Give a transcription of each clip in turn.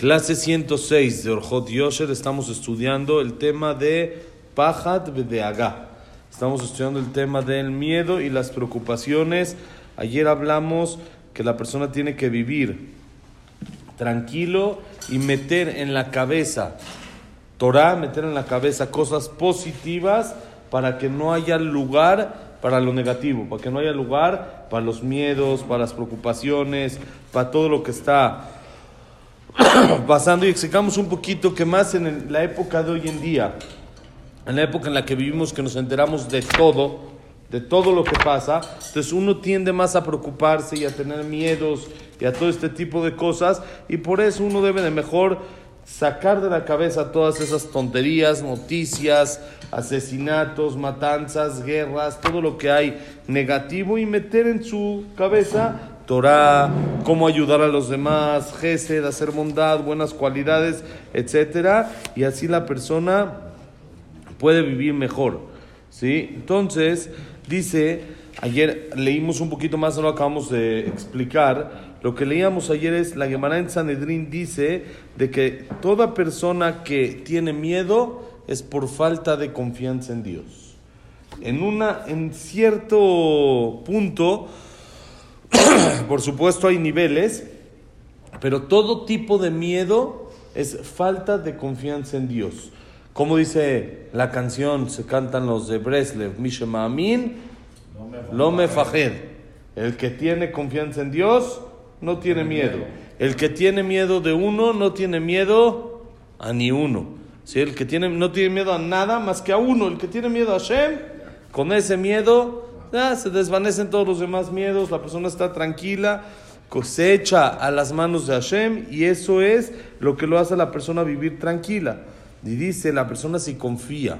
Clase 106 de Orjot Yosher, estamos estudiando el tema de Pajad Bedeagá. Estamos estudiando el tema del miedo y las preocupaciones. Ayer hablamos que la persona tiene que vivir tranquilo y meter en la cabeza Torah, meter en la cabeza cosas positivas para que no haya lugar para lo negativo, para que no haya lugar para los miedos, para las preocupaciones, para todo lo que está pasando y explicamos un poquito que más en la época de hoy en día, en la época en la que vivimos, que nos enteramos de todo, de todo lo que pasa, entonces uno tiende más a preocuparse y a tener miedos y a todo este tipo de cosas y por eso uno debe de mejor sacar de la cabeza todas esas tonterías, noticias, asesinatos, matanzas, guerras, todo lo que hay negativo y meter en su cabeza Torah, cómo ayudar a los demás, gesed, hacer bondad, buenas cualidades, etcétera, y así la persona puede vivir mejor. ¿sí? Entonces, dice, ayer leímos un poquito más, no lo acabamos de explicar. Lo que leíamos ayer es, la Gemara en Sanedrín dice de que toda persona que tiene miedo es por falta de confianza en Dios. En, una, en cierto punto, por supuesto hay niveles, pero todo tipo de miedo es falta de confianza en Dios. Como dice la canción, se cantan los de Breslev, Mishema Amin, lo me fajed. El que tiene confianza en Dios no tiene miedo. El que tiene miedo de uno no tiene miedo a ni uno. ¿Sí? El que tiene, no tiene miedo a nada más que a uno. El que tiene miedo a Hashem, con ese miedo ya, se desvanecen todos los demás miedos. La persona está tranquila, cosecha a las manos de Hashem y eso es lo que lo hace a la persona vivir tranquila. Y dice, la persona si confía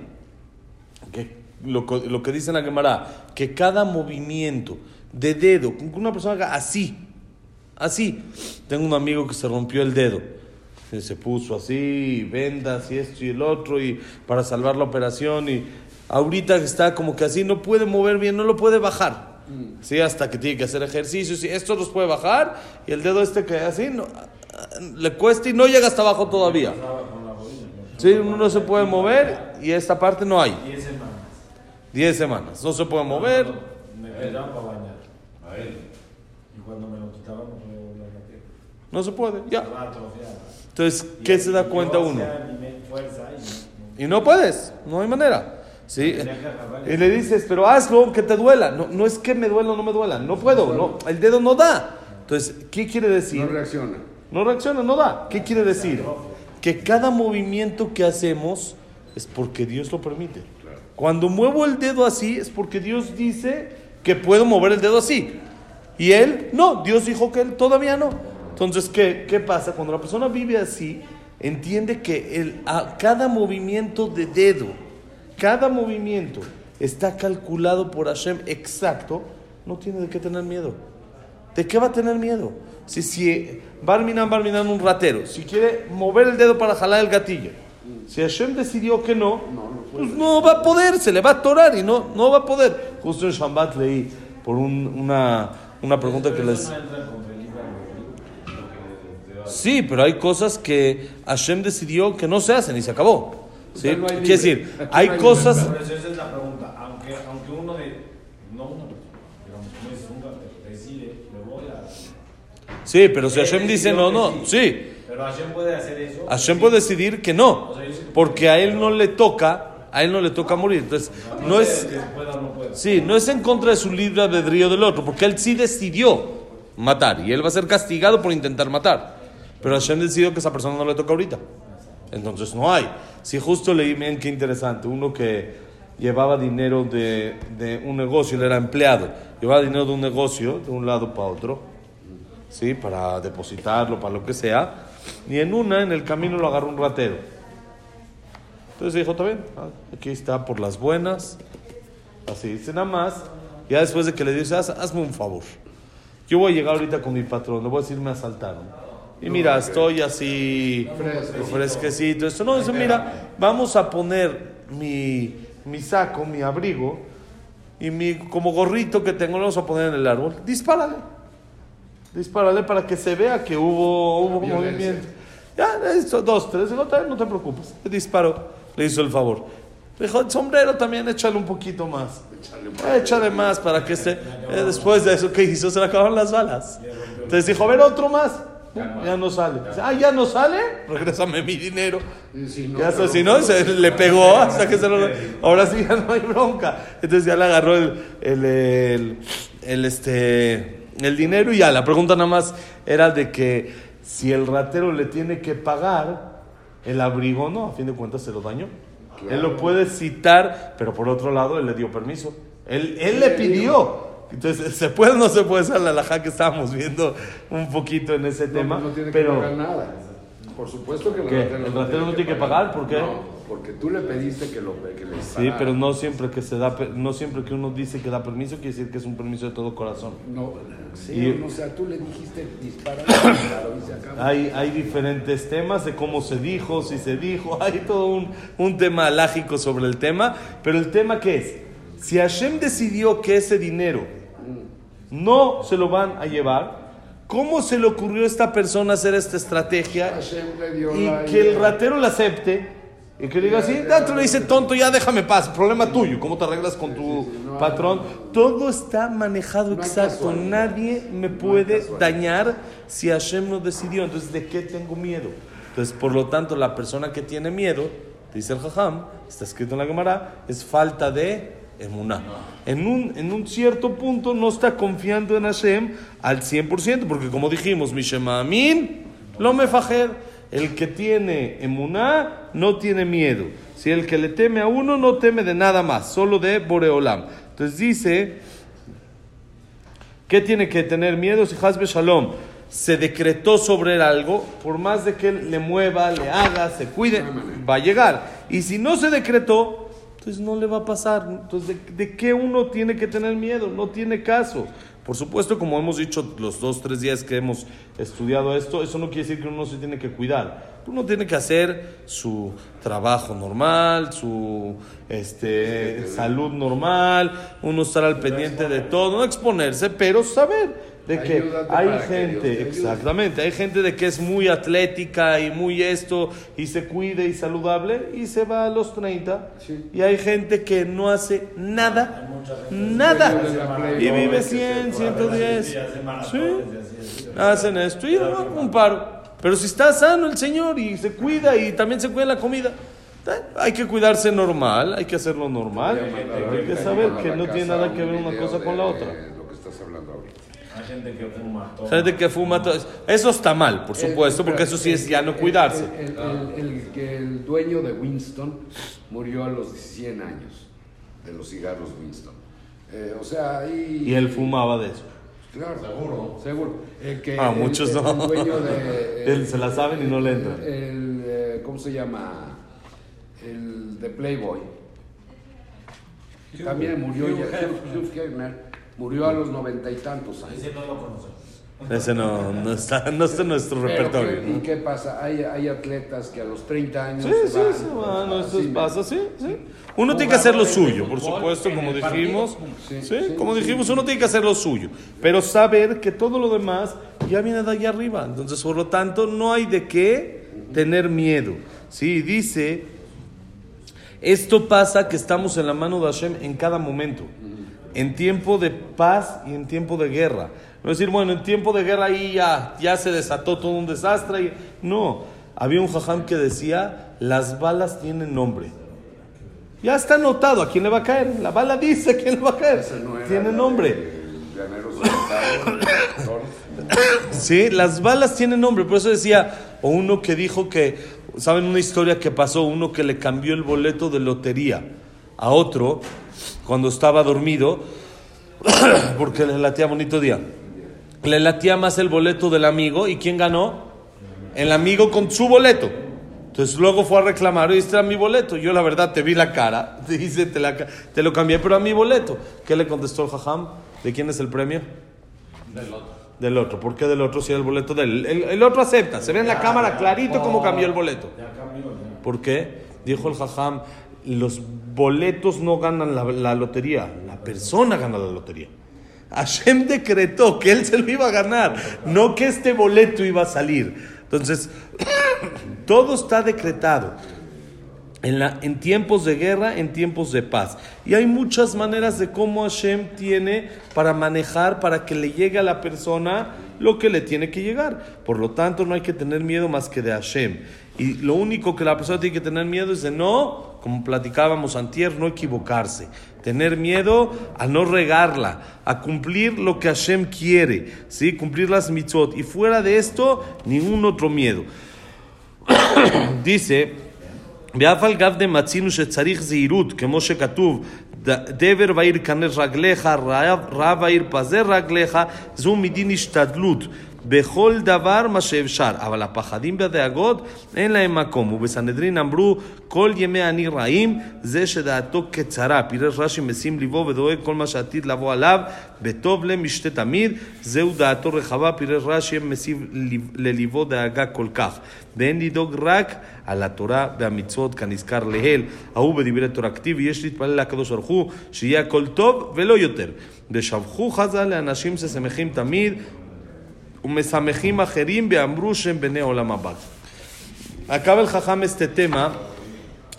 que lo, que dice la Gemara, que cada movimiento de dedo, que una persona haga así, así. Tengo un amigo que se rompió el dedo, se puso así, vendas y esto y el otro, y para salvar la operación, y ahorita que está como que así, no puede mover bien, no lo puede bajar. Sí, hasta que tiene que hacer ejercicios, y esto los puede bajar, y el dedo este que así, no, le cuesta y no llega hasta abajo todavía. Sí, uno no se puede mover y esta parte no hay. 10 semanas. 10 semanas. No se puede mover. Me para bañar. A él. Y cuando me lo quitaban, no se puede. Ya. Entonces, ¿qué se da cuenta uno? Y no puedes. No hay manera. ¿Sí? Y le dices, pero hazlo que te duela. No, no es que me duela o no me duela. No puedo. No, el dedo no da. Entonces, ¿qué quiere decir? No reacciona. No reacciona, no da. ¿Qué quiere decir? Que cada movimiento que hacemos es porque Dios lo permite. Cuando muevo el dedo así es porque Dios dice que puedo mover el dedo así. Y él, no, Dios dijo que él todavía no. Entonces, ¿qué, qué pasa? Cuando la persona vive así, entiende que el, a cada movimiento de dedo, cada movimiento está calculado por Hashem exacto, no tiene de qué tener miedo. ¿De qué va a tener miedo? Si, si Barminan, Barminan, un ratero, si quiere mover el dedo para jalar el gatillo, si Hashem decidió que no, pues no va a poder, se le va a atorar y no, no va a poder. Justo en Shambat leí por un- una, una pregunta que les... no Sí, pero hay cosas que Hashem decidió que no se hacen y se acabó. ¿Sí? No hay Quiere decir, Aquí hay no hay cosas... Por eso esa es la pregunta. Aunque, aunque uno de. No digamos, dices, uno decide, me voy a. Sí, pero si Hashem dice no, no, sí. Pero Hashem puede hacer eso. Hashem puede decidir que no, porque a él no le toca, a él no le toca morir. Entonces, no es, Que pueda o no pueda. sí, no es en contra de su libre albedrío del otro, porque él sí decidió matar y él va a ser castigado por intentar matar. Pero Hashem decidió que esa persona no le toca ahorita. Entonces no hay. Si justo leí, bien qué interesante, uno que llevaba dinero de, un negocio, él era empleado, llevaba dinero de un negocio de un lado para otro, ¿sí? Para depositarlo, para lo que sea. Y en una, en el camino lo agarró un ratero. Entonces dijo, está bien, ah, aquí está por las buenas. Así dice nada más. Ya después de que le dice, "Haz- hazme un favor. Yo voy a llegar ahorita con mi patrón, le voy a decir, me asaltaron. Y mira, estoy así fresquecito. Esto no, dice, mira, vamos a poner mi, mi saco, mi abrigo y mi como gorrito que tengo, lo vamos a poner en el árbol. Dispárale. Dispárale para que se vea que hubo, hubo movimiento. Ya, esto, dos, tres. Dijo, no te preocupes. Le disparó. Le hizo el favor. Dijo, el sombrero también échale un poquito más. Échale más para que esté. Eh, después de eso, ¿qué hizo? Se le acabaron las balas. Entonces dijo, a ver, otro más. Ya no sale. Ah, ya no sale. Regrésame mi dinero. ya si no, se le pegó hasta que se lo. Ahora sí ya no hay bronca. Entonces ya le agarró el, el, el, el, este, el dinero y ya. La pregunta nada más era de que si el ratero le tiene que pagar el abrigo, no, a fin de cuentas se lo dañó. Él lo puede citar, pero por otro lado él le dio permiso. Él, él le pidió. Entonces, ¿se puede o no se puede ser la laja que estábamos viendo un poquito en ese tema? No tiene pero, que pagar nada. Por supuesto que el ratero, ¿El ratero no tiene que pagar? ¿Por qué? No, porque tú le pediste que lo que le Sí, pero no siempre que se da, no siempre que uno dice que da permiso quiere decir que es un permiso de todo corazón. No, sí, Y- o sea, tú le dijiste dispara, claro, y se acaba. Hay, hay diferentes temas de cómo se dijo, si se dijo, hay todo un, un tema alágico sobre el tema, pero el tema que es, si Hashem decidió que ese dinero no se lo van a llevar, ¿cómo se le ocurrió a esta persona hacer esta estrategia le y que el ratero la acepte? Y que diga así, tú le dice tonto, ya déjame paz, problema tuyo, ¿cómo te arreglas con tu patrón? Todo está manejado exacto, nadie me puede dañar si Hashem no decidió. Entonces, ¿de qué tengo miedo? Entonces, por lo tanto, la persona que tiene miedo, dice el Jajam, está escrito en la Gemara, es falta de emuná. En un, en un cierto punto no está confiando en Hashem al 100%, porque como dijimos, Mishema Amin, lo me fajer. El que tiene emuná no tiene miedo. Si el que le teme a uno no teme de nada más, solo de Boreolam. Entonces dice, ¿Qué tiene que tener miedo si Hasbe Shalom se decretó sobre él algo? Por más de que él le mueva, le haga, se cuide, va a llegar. Y si no se decretó, entonces no le va a pasar. Entonces, ¿de, de qué uno tiene que tener miedo? No tiene caso. Por supuesto, como hemos dicho los dos, tres días que hemos estudiado esto, eso no quiere decir que uno se tiene que cuidar. Uno tiene que hacer su trabajo normal, su este, salud normal, uno estar al pendiente de todo, no exponerse, pero saber de que Ayúdate hay que gente, ayude. exactamente, hay gente de que es muy atlética y muy esto, y se cuide y saludable, y se va a los 30, Sí. y hay gente que no hace nada, nada, y vive que se 100, fueron a 110, Sí, hacen esto, y no, un paro. Pero si está sano el Señor y se cuida y también se cuida la comida, eh, hay que cuidarse normal, hay que hacerlo normal, hay que saber que no tiene nada que ver una cosa con la otra. Lo que estás hablando ahorita. Hay gente que fuma todo. Gente que fuma, todo eso. eso está mal, por supuesto, porque eso sí es ya no cuidarse. El, el- el- el que el dueño de Winston murió a los 100 años de los cigarros Winston. Eh, o sea, ahí... Y él fumaba de eso. Claro, seguro. Seguro. El que, Ah, el- muchos no. el dueño de... Él se la saben y no le entran. El, eh, ¿Cómo se llama? El de Playboy. También murió ya. Hugh- Hugh Hefner murió a los noventa y tantos años. Ese no lo conocemos. Ese no, no, está, no está en nuestro Pero, repertorio. ¿qué- ¿Y qué pasa? Hay, hay atletas que a los 30 años Sí, se sí, van. se van, Así eso pasa, sí, sí. Uno tiene que hacer lo suyo, por supuesto, como dijimos. Sí, Sí, sí, como sí. dijimos, uno tiene que hacer lo suyo. Pero saber que todo lo demás ya viene de allá arriba. Entonces, por lo tanto, no hay de qué tener miedo. Sí, dice, esto pasa que estamos en la mano de Hashem en cada momento. En tiempo de paz y en tiempo de guerra. No decir, bueno, en tiempo de guerra ahí ya, ya se desató todo un desastre. Y... No, había un jajam que decía, las balas tienen nombre. Ya está anotado a quién le va a caer. La bala dice a quién le va a caer. No Tiene nombre. Sí, las balas tienen nombre. Por eso decía, o uno que dijo que, ¿saben una historia que pasó? Uno que le cambió el boleto de lotería a otro cuando estaba dormido, porque le latía bonito día. Le latía más el boleto del amigo y ¿quién ganó? El amigo con su boleto. Entonces luego fue a reclamar, este era mi boleto. Yo la verdad te vi la cara, te dice, te, la ca- te lo cambié, pero a mi boleto. ¿Qué le contestó el jajam? ¿De quién es el premio? Del otro. Del otro. ¿Por qué del otro si era el boleto del el, el otro acepta. Se ve en la cámara clarito cómo cambió el boleto. Ya cambió, ya. ¿Por qué? Dijo el jajam, los boletos no ganan la, la lotería, la persona gana la lotería. Hashem decretó que él se lo iba a ganar, no que este boleto iba a salir. Entonces, Todo está decretado. En, la, en tiempos de guerra, en tiempos de paz. Y hay muchas maneras de cómo Hashem tiene para manejar, para que le llegue a la persona lo que le tiene que llegar. Por lo tanto, no hay que tener miedo más que de Hashem. Y lo único que la persona tiene que tener miedo es de no, como platicábamos antier, no equivocarse. Tener miedo a no regarla, a cumplir lo que Hashem quiere, ¿sí? cumplir las mitzvot. Y fuera de esto, ningún otro miedo. Dice, ואף על גב דמצינו שצריך זהירות, כמו שכתוב, דבר בעיר כנס רגליך, רב, רב העיר פזר רגליך, זו מדין השתדלות. בכל דבר מה שאפשר, אבל הפחדים והדאגות אין להם מקום. ובסנהדרין אמרו כל ימי אני רעים זה שדעתו קצרה. פירש רש"י משים ליבו ודואג כל מה שעתיד לבוא עליו בטוב לב משתה תמיד, זהו דעתו רחבה. פירש רש"י משים לליבו דאגה כל כך. ואין לדאוג רק על התורה והמצוות כנזכר להל. ההוא בדברי תורה כתיב ויש להתפלל לקדוש ברוך הוא שיהיה הכל טוב ולא יותר. ושבחו חז"ל לאנשים ששמחים תמיד Acaba el jajam este tema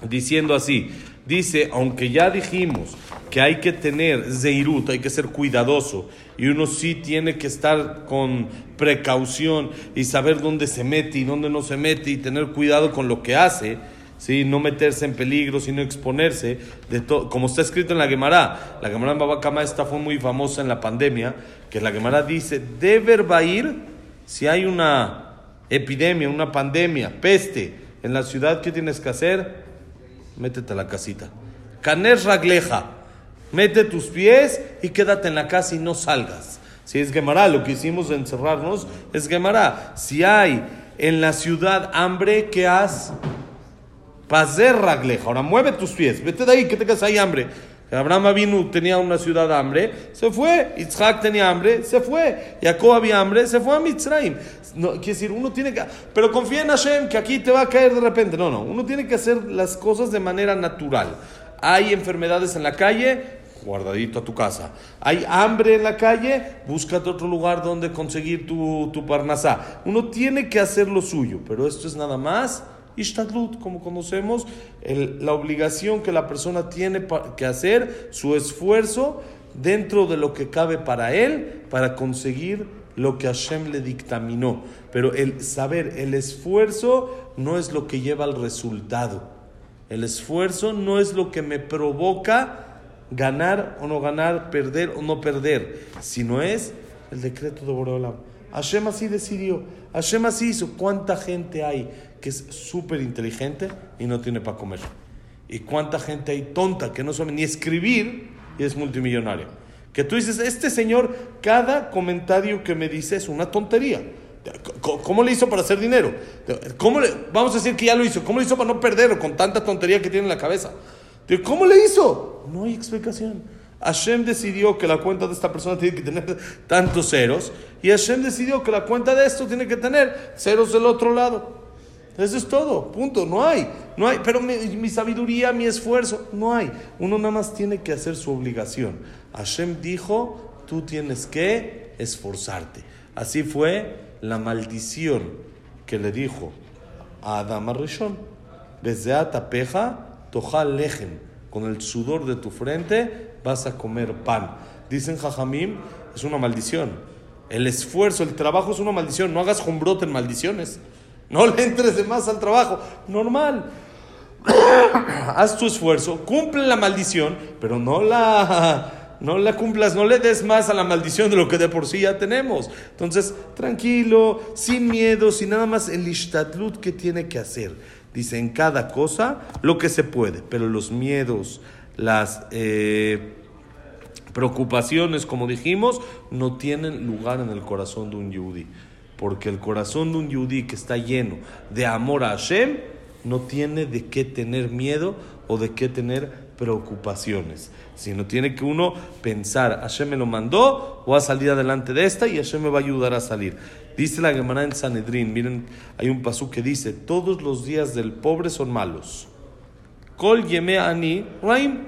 diciendo así. Dice, aunque ya dijimos que hay que tener zeirut, hay que ser cuidadoso, y uno sí tiene que estar con precaución y saber dónde se mete y dónde no se mete y tener cuidado con lo que hace, ¿sí? no meterse en peligro, sino exponerse, como está escrito en la Gemara. La Gemara en Babacama esta fue muy famosa en la pandemia, que la Gemara dice, deber va ir si hay una epidemia, una pandemia, peste en la ciudad, ¿qué tienes que hacer? Métete a la casita. Caner ragleja, mete tus pies y quédate en la casa y no salgas. Si es Gemara, lo que hicimos de encerrarnos es Gemara. Si hay en la ciudad hambre, ¿qué haz? Pazer ragleja. Ahora mueve tus pies, vete de ahí, que tengas ahí hambre. Abraham Avinu tenía una ciudad de hambre, se fue. Isaac tenía hambre, se fue. Jacob había hambre, se fue a Mitzrayim. No, quiere decir, uno tiene que. Pero confía en Hashem que aquí te va a caer de repente. No, no. Uno tiene que hacer las cosas de manera natural. Hay enfermedades en la calle, guardadito a tu casa. Hay hambre en la calle, búscate otro lugar donde conseguir tu, tu parnasá. Uno tiene que hacer lo suyo, pero esto es nada más Ishtadlut, como conocemos, la obligación que la persona tiene que hacer, su esfuerzo dentro de lo que cabe para él, para conseguir lo que Hashem le dictaminó. Pero el saber, el esfuerzo no es lo que lleva al resultado. El esfuerzo no es lo que me provoca ganar o no ganar, perder o no perder, sino es el decreto de Boreolam. Hashem así decidió, Hashem así hizo. ¿Cuánta gente hay que es súper inteligente y no tiene para comer. ¿Y cuánta gente hay tonta que no sabe ni escribir y es multimillonario? Que tú dices, este señor, cada comentario que me dice es una tontería. ¿Cómo le hizo para hacer dinero? ¿Cómo le, vamos a decir que ya lo hizo. ¿Cómo le hizo para no perderlo con tanta tontería que tiene en la cabeza? ¿Cómo le hizo? No hay explicación. Hashem decidió que la cuenta de esta persona tiene que tener tantos ceros y Hashem decidió que la cuenta de esto tiene que tener ceros del otro lado. Eso es todo, punto, no hay, no hay, pero mi, sabiduría, mi esfuerzo, no hay. Uno nada más tiene que hacer su obligación. Hashem dijo, tú tienes que esforzarte. Así fue la maldición que le dijo a Adam Arishon. Desde Atapeja, tojal lejen, con el sudor de tu frente vas a comer pan. Dicen Jajamim, es una maldición. El esfuerzo, el trabajo es una maldición. No hagas jumbrote en maldiciones. No le entres de más al trabajo. Normal. Haz tu esfuerzo, cumple la maldición, pero no la, no la cumplas, no le des más a la maldición de lo que de por sí ya tenemos. Entonces, tranquilo, sin miedo, sin nada más el ishtatlut que tiene que hacer. Dice, en cada cosa lo que se puede, pero los miedos, las eh, preocupaciones, como dijimos, no tienen lugar en el corazón de un yudí porque el corazón de un yudí que está lleno de amor a Hashem no tiene de qué tener miedo o de qué tener preocupaciones, sino tiene que uno pensar, Hashem me lo mandó, voy a salir adelante de esta y Hashem me va a ayudar a salir. Dice la Gemara en Sanedrín, miren, hay un pasú que dice, todos los días del pobre son malos. Kol yeme ani raim.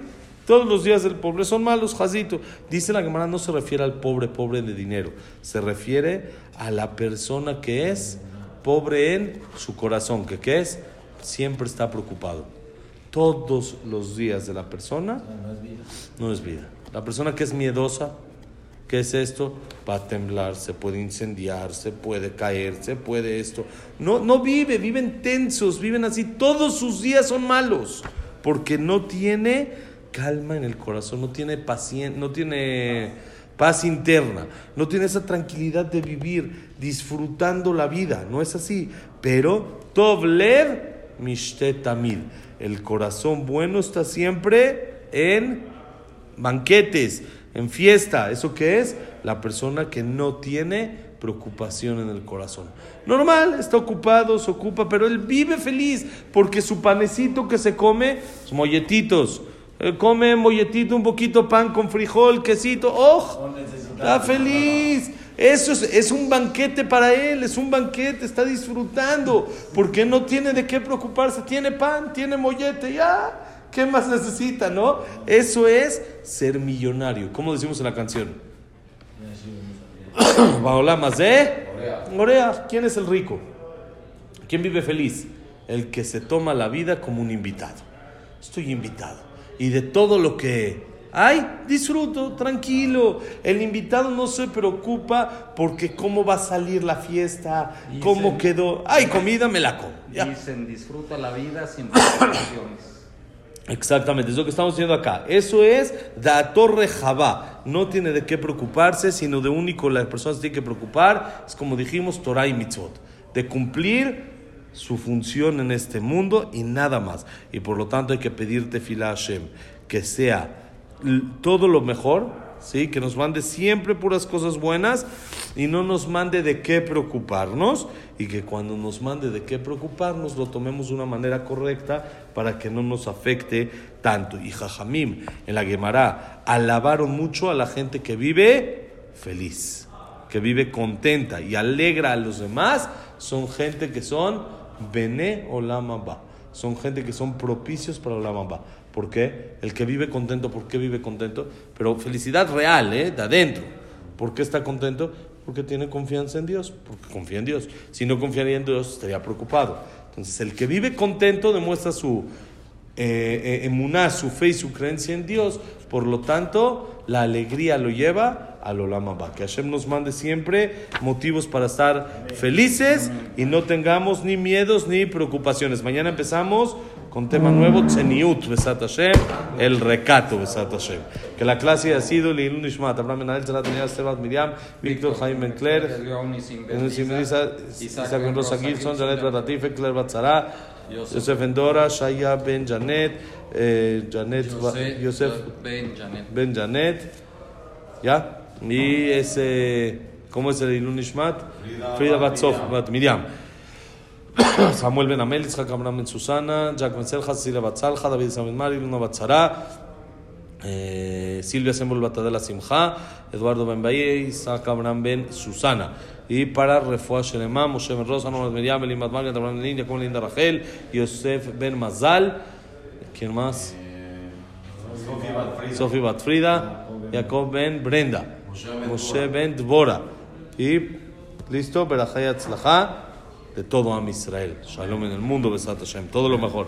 Todos los días del pobre son malos, Jazito. Dice la Gemara, no se refiere al pobre, pobre de dinero. Se refiere a la persona que es pobre en su corazón, que qué es? Siempre está preocupado. Todos los días de la persona no es vida. La persona que es miedosa, ¿qué es esto? Va a temblar, se puede incendiar, se puede caer, se puede esto. No, no vive, viven tensos, viven así. Todos sus días son malos porque no tiene calma en el corazón, no tiene paciencia, no tiene paz interna, no tiene esa tranquilidad de vivir disfrutando la vida, no es así. Pero Tovlev Mishtetamid, el corazón bueno está siempre en banquetes, en fiesta. ¿Eso qué es? La persona que no tiene preocupación en el corazón. Normal, está ocupado, se ocupa, pero él vive feliz porque su panecito que se come, sus molletitos, él come molletito, un poquito pan con frijol, quesito, ¡oh! Está feliz. Eso es, es, un banquete para él, es un banquete, está disfrutando, porque no tiene de qué preocuparse, tiene pan, tiene mollete, ya, ¿qué más necesita, no? Eso es ser millonario, como decimos en la canción. de Orea, ¿quién es el rico? ¿Quién vive feliz? El que se toma la vida como un invitado. Estoy invitado. Y de todo lo que Ay, disfruto, tranquilo. El invitado no se preocupa porque cómo va a salir la fiesta, cómo quedó. Ay, comida me la como. Ya. Dicen, disfruta la vida sin preocupaciones. Exactamente, es lo que estamos diciendo acá. Eso es da torre Jabá. No tiene de qué preocuparse, sino de único la persona se tiene que preocupar. Es como dijimos, Torah y Mitzvot. De cumplir su función en este mundo y nada más. Y por lo tanto hay que pedirte fila Hashem que sea todo lo mejor, ¿sí? que nos mande siempre puras cosas buenas y no nos mande de qué preocuparnos y que cuando nos mande de qué preocuparnos lo tomemos de una manera correcta para que no nos afecte tanto. Y Jajamim en la Gemara alabaron mucho a la gente que vive feliz, que vive contenta y alegra a los demás, son gente que son Bene Olama Ba, son gente que son propicios para Olama Ba. ¿Por qué? El que vive contento, ¿por qué vive contento? Pero felicidad real, ¿eh? De adentro. ¿Por qué está contento? Porque tiene confianza en Dios, porque confía en Dios. Si no confiaría en Dios, estaría preocupado. Entonces, el que vive contento demuestra su eh, eh emuná, su fe y su creencia en Dios. Por lo tanto, la alegría lo lleva al Olama Ba. Que Hashem nos mande siempre motivos para estar felices y no tengamos ni miedos ni preocupaciones. Mañana empezamos con tema nuevo, Tzeniut, Besat Hashem, el recato, Besat Hashem. Que la clase ha sido Lilun Ishmat, Abraham Menahel, Zerat Daniel, Esteban Miriam, Víctor Jaime Bencler, Isaac Ben Rosa Gilson, Janet Batatife, Claire Batzara, Yosef Endora, Shaya Ben Janet, eh, Janet, Yosef Ben Janet, ¿ya? Y ese, ¿cómo es el Lilun Ishmat? Frida Batzof, Miriam. Samuel Ben Amel, Isaac Abraham Ben Susana, Jack Ben Selja, Cecilia Batzalja, David Samuel Mari, Luna Batzara, eh, Silvia Sembol Batadela Simja, Eduardo Ben Baye, Isaac Abraham Ben Susana. Y para Refuah Shelema, Moshe Ben Rosa, Nomad Miriam, Elim Batmal, Abraham Ben como Linda Rachel, Yosef Ben Mazal, ¿quién más? Sofía Batfrida, Jacob Ben Brenda, Moshe Ben Dvora. Y listo, Berajay Atzlacha de todo Am Israel. Shalom en el mundo, Besat Hashem. Todo lo mejor.